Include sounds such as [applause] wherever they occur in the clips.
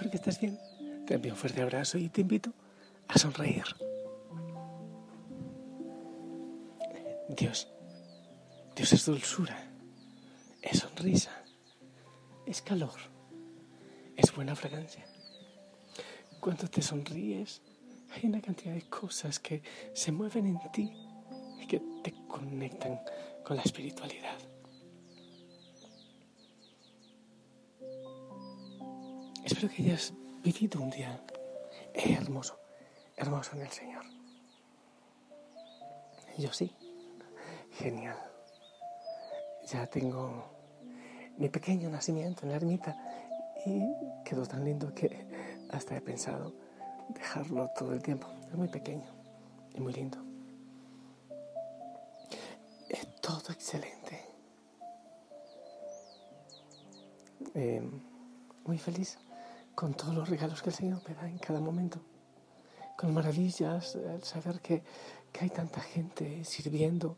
espero que estés bien. Te envío un fuerte abrazo y te invito a sonreír. Dios, Dios es dulzura, es sonrisa, es calor, es buena fragancia. Cuando te sonríes, hay una cantidad de cosas que se mueven en ti y que te conectan con la espiritualidad. Espero que hayas vivido un día hermoso, hermoso en el Señor. Yo sí, genial. Ya tengo mi pequeño nacimiento en la ermita y quedó tan lindo que hasta he pensado dejarlo todo el tiempo. Es muy pequeño y muy lindo. Es todo excelente. Eh, muy feliz con todos los regalos que el Señor me da en cada momento. Con maravillas, el saber que, que hay tanta gente sirviendo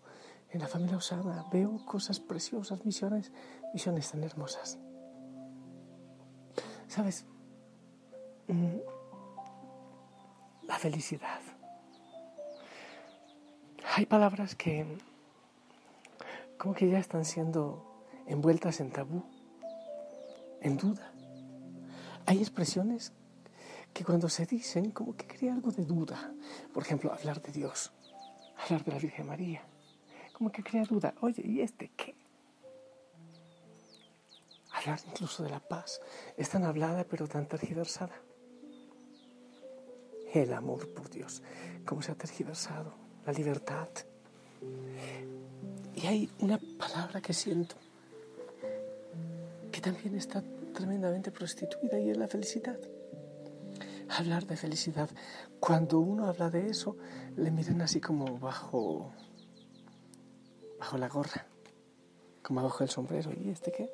en la familia Osana. Veo cosas preciosas, misiones, misiones tan hermosas. ¿Sabes? Mm, la felicidad. Hay palabras que como que ya están siendo envueltas en tabú, en duda. Hay expresiones que cuando se dicen como que crea algo de duda. Por ejemplo, hablar de Dios, hablar de la Virgen María, como que crea duda. Oye, ¿y este qué? Hablar incluso de la paz. Es tan hablada pero tan tergiversada. El amor por Dios, cómo se ha tergiversado. La libertad. Y hay una palabra que siento que también está tremendamente prostituida y es la felicidad. Hablar de felicidad. Cuando uno habla de eso, le miran así como bajo, bajo la gorra, como bajo el sombrero. ¿Y este qué?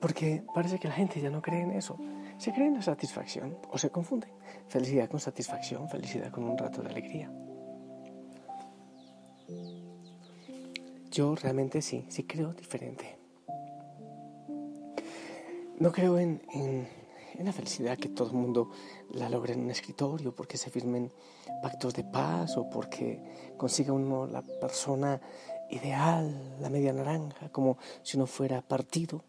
Porque parece que la gente ya no cree en eso. Se cree en la satisfacción o se confunde. Felicidad con satisfacción, felicidad con un rato de alegría. Yo realmente sí, sí creo diferente. No creo en, la felicidad que todo el mundo la logre en un escritorio, porque se firmen pactos de paz o porque consiga uno la persona ideal, la media naranja, como si uno fuera partido.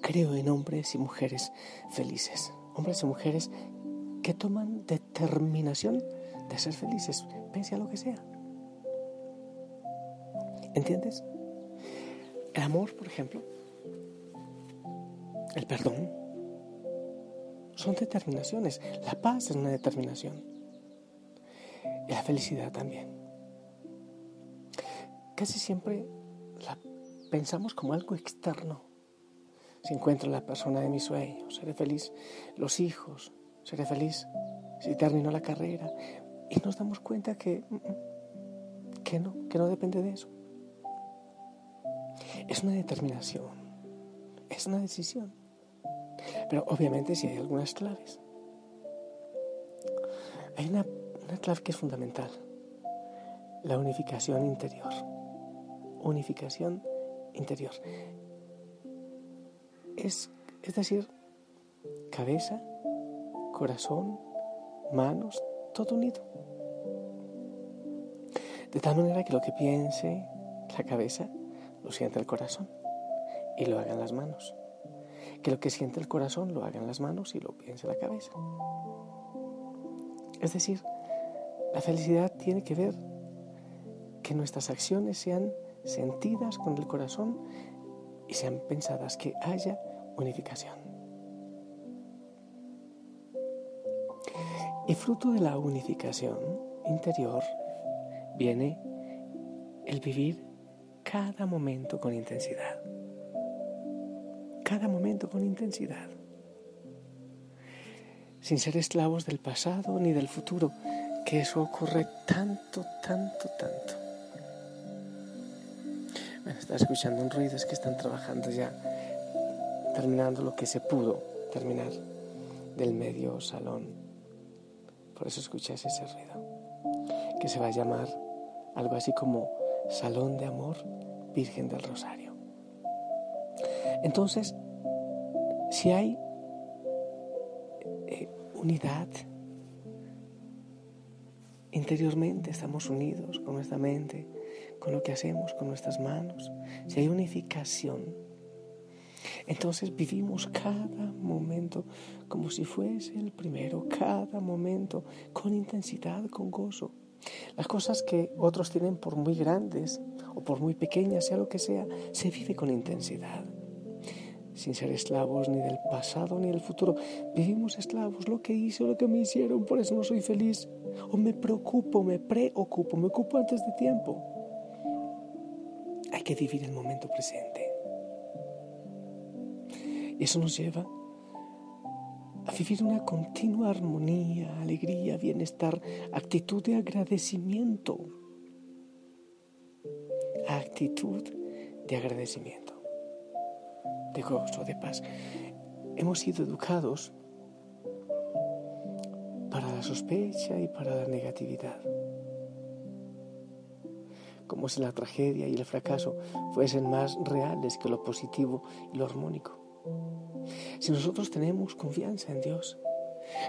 Creo en hombres y mujeres felices, hombres y mujeres que toman determinación de ser felices, pese a lo que sea. ¿Entiendes? El amor, por ejemplo, el perdón. Son determinaciones. La paz es una determinación. Y la felicidad también. Casi siempre la pensamos como algo externo. Si encuentro la persona de mis sueños, seré feliz. Los hijos, seré feliz. Si termino la carrera. Y nos damos cuenta que, mm, que no, que no depende de eso. Es una determinación. Es una decisión. Pero obviamente sí hay algunas claves. Hay una, clave que es fundamental. La unificación interior. Unificación interior. Es, es decir, cabeza, corazón, manos, todo unido. De tal manera que lo que piense la cabeza lo siente el corazón y lo hagan las manos que lo que siente el corazón lo haga en las manos y lo piense en la cabeza. Es decir, la felicidad tiene que ver que nuestras acciones sean sentidas con el corazón y sean pensadas, que haya unificación. Y fruto de la unificación interior viene el vivir cada momento con intensidad cada momento con intensidad, sin ser esclavos del pasado ni del futuro, que eso ocurre tanto, tanto, tanto. Bueno, está escuchando un ruido, es que están trabajando ya, terminando lo que se pudo terminar del medio salón. Por eso escuchas ese ruido, que se va a llamar algo así como Salón de Amor Virgen del Rosario. Entonces, si hay eh, unidad, interiormente estamos unidos con nuestra mente, con lo que hacemos, con nuestras manos, si hay unificación, entonces vivimos cada momento como si fuese el primero, cada momento con intensidad, con gozo. Las cosas que otros tienen por muy grandes o por muy pequeñas, sea lo que sea, se vive con intensidad. Sin ser esclavos ni del pasado ni del futuro. Vivimos esclavos, lo que hice, lo que me hicieron, por eso no soy feliz. O me preocupo, me preocupo, me ocupo antes de tiempo. Hay que vivir el momento presente. Y eso nos lleva a vivir una continua armonía, alegría, bienestar, actitud de agradecimiento. Actitud de agradecimiento, de gozo, de paz. Hemos sido educados para la sospecha y para la negatividad. Como si la tragedia y el fracaso fuesen más reales que lo positivo y lo armónico. Si nosotros tenemos confianza en Dios,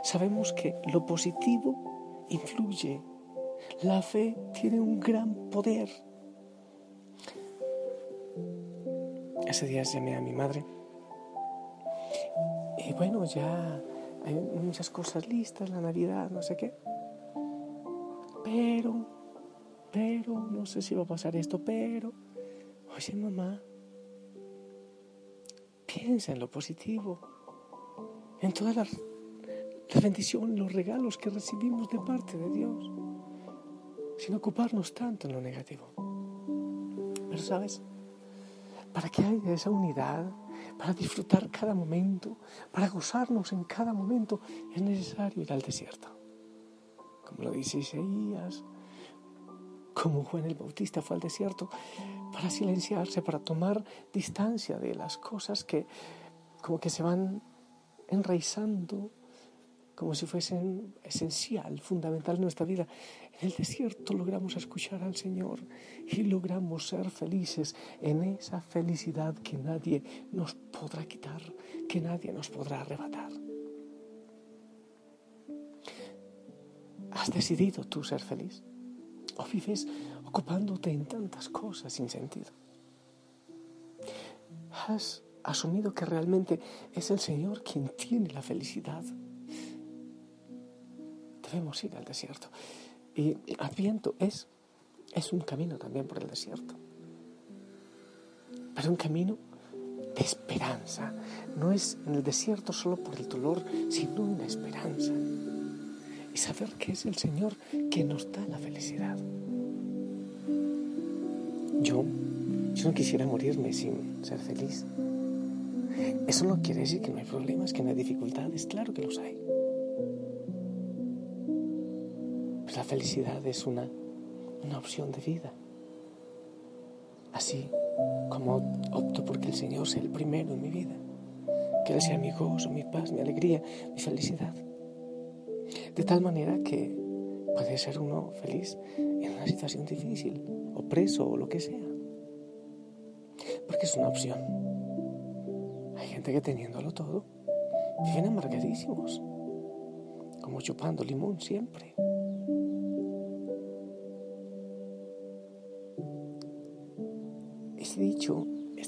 sabemos que lo positivo influye. La fe tiene un gran poder. Ese día llamé a mi madre y bueno, ya hay muchas cosas listas, la Navidad, no sé qué. Pero, pero, no sé si va a pasar esto, pero, oye mamá, Piensa en lo positivo, en toda la, bendición, los regalos que recibimos de parte de Dios, sin ocuparnos tanto en lo negativo. Pero sabes, para que haya esa unidad, para disfrutar cada momento, para gozarnos en cada momento, es necesario ir al desierto. Como lo dice Isaías, como Juan el Bautista fue al desierto para silenciarse, para tomar distancia de las cosas que como que se van enraizando como si fuesen esencial, fundamental en nuestra vida. En el desierto logramos escuchar al Señor y logramos ser felices en esa felicidad que nadie nos podrá quitar, que nadie nos podrá arrebatar. ¿Has decidido tú ser feliz? ¿O vives ocupándote en tantas cosas sin sentido? ¿Has asumido que realmente es el Señor quien tiene la felicidad? Debemos ir al desierto. Y Adviento es, es un camino también por el desierto. Pero un camino de esperanza. No es en el desierto solo por el dolor, sino en la esperanza y saber que es el Señor quien nos da la felicidad. Yo, yo no quisiera morirme sin ser feliz. Eso no quiere decir que no hay problemas, que no hay dificultades, claro que los hay. La felicidad es una, una opción de vida. Así como opto porque el Señor sea el primero en mi vida, que Él sea mi gozo, mi paz, mi alegría, mi felicidad. De tal manera que puede ser uno feliz en una situación difícil, o preso, o lo que sea. Porque es una opción. Hay gente que teniéndolo todo, viven amargadísimos, como chupando limón siempre.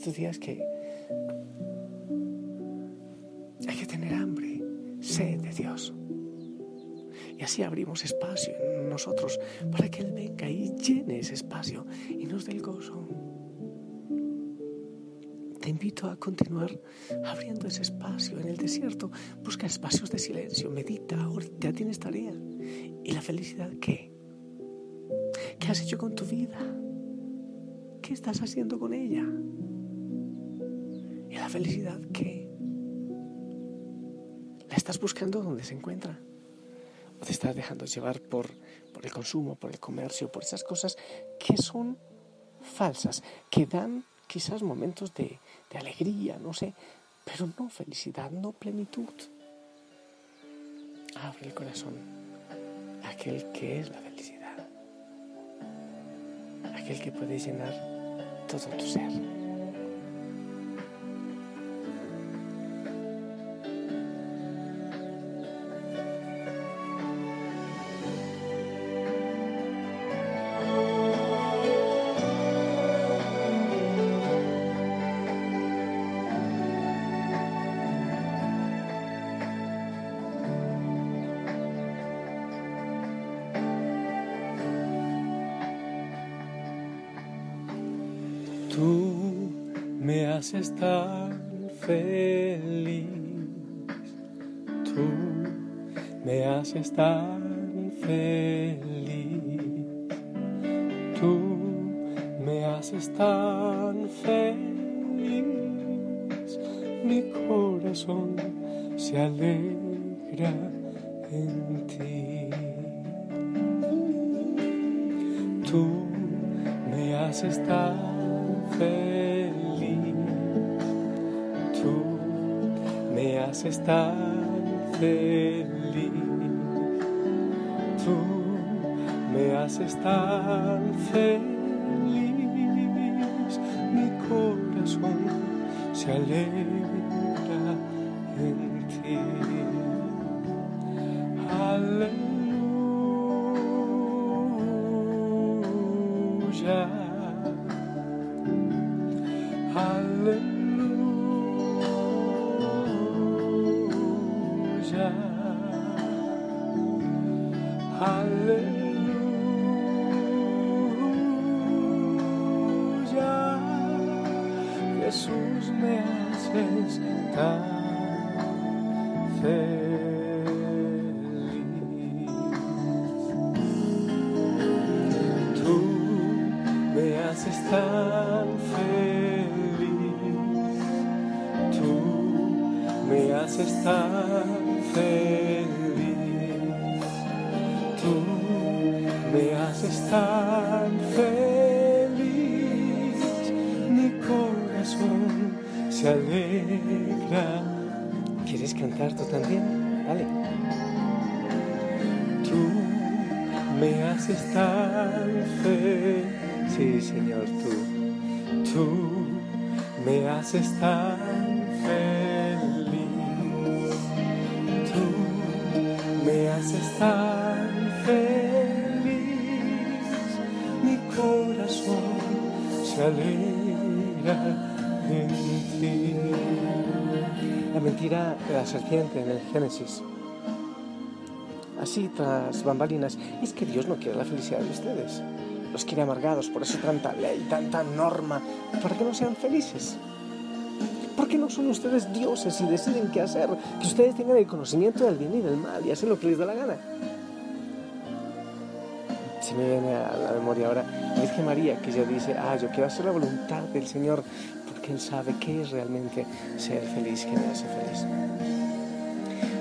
Estos días que hay que tener hambre, sed de Dios. Y así abrimos espacio en nosotros para que Él venga y llene ese espacio y nos dé el gozo. Te invito a continuar abriendo ese espacio en el desierto. Busca espacios de silencio, medita, ya tienes tarea. ¿Y la felicidad qué? ¿Qué has hecho con tu vida? ¿Qué estás haciendo con ella? ¿Y la felicidad qué? ¿La estás buscando donde se encuentra? o te estás dejando llevar por, por el consumo, por el comercio, por esas cosas que son falsas, que dan quizás momentos de, de alegría, no sé, pero no felicidad, no plenitud. Abre el corazón aquel que es la felicidad, aquel que puede llenar todo tu ser. Haces tan feliz, tú me haces tan feliz, tú me haces tan feliz, mi corazón se alegra en ti. Tú me haces tan feliz. Haces tan feliz. Tú me haces tan feliz. Mi corazón se alegra tan feliz. Tú me haces tan feliz. Tú me haces tan cantar tú también? Vale. Tú me haces tan feliz. Sí, Señor, tú. Tú me haces tan feliz. Tú me haces tan feliz. Mi corazón se alegra La mentira de la serpiente en el Génesis. Así tras bambalinas, es que Dios no quiere la felicidad de ustedes. Los quiere amargados, por eso tanta ley, tanta norma, para que no sean felices. ¿Por qué no son ustedes dioses y deciden qué hacer? Que ustedes tengan el conocimiento del bien y del mal y hacen lo que les da la gana. Se me viene a la memoria ahora Virgen María, que ella dice, ah, yo quiero hacer la voluntad del Señor, porque Él sabe qué es realmente ser feliz, qué me hace feliz.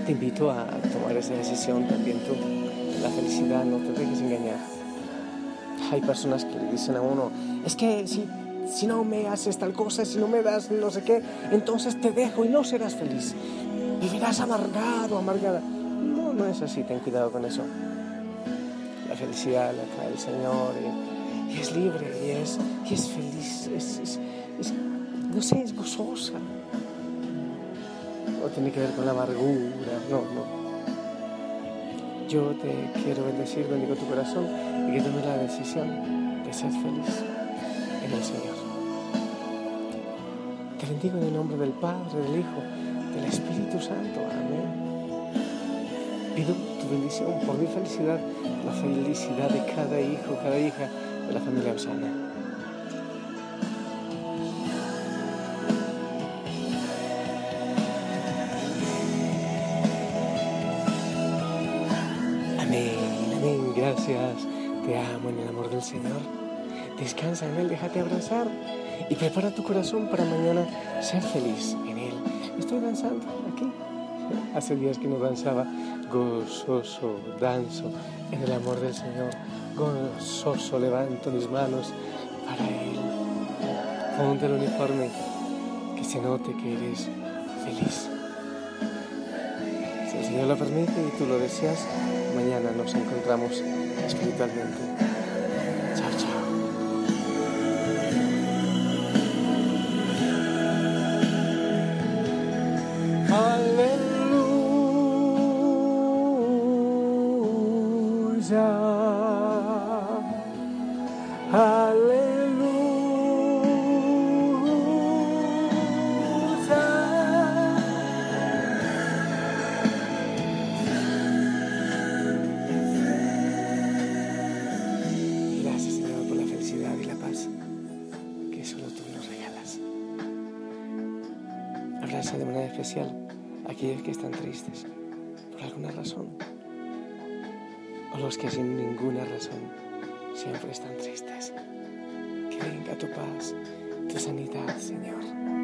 Te invito a tomar esa decisión también tú. La felicidad no te dejes engañar. Hay personas que le dicen a uno, es que si, si no me haces tal cosa, si no me das no sé qué, entonces te dejo y no serás feliz. Vivirás amargado, amargada. No, no es así, ten cuidado con eso. La felicidad la trae el Señor y, es libre y es, y es feliz, es, no sé, es gozosa. No tiene que ver con la amargura, no, no. Yo te quiero bendecir, bendigo tu corazón y que tomes la decisión de ser feliz en el Señor. Te bendigo en el nombre del Padre, del Hijo, del Espíritu Santo. Amén. Pido tu bendición por mi felicidad, la felicidad de cada hijo, cada hija de la familia Osana. Señor. Descansa en Él, déjate abrazar y prepara tu corazón para mañana ser feliz en Él. Estoy danzando aquí. [laughs] Hace días que no danzaba. Gozoso, danzo en el amor del Señor. Gozoso, levanto mis manos para Él. Ponte el uniforme, que se note que eres feliz. Si el Señor lo permite y tú lo deseas, mañana nos encontramos espiritualmente. Gracias, Señor, por la felicidad y la paz que solo tú nos regalas. Abraza de manera especial a aquellos que están tristes por alguna razón los que sin ninguna razón siempre están tristes. Que venga tu paz, tu sanidad, Señor.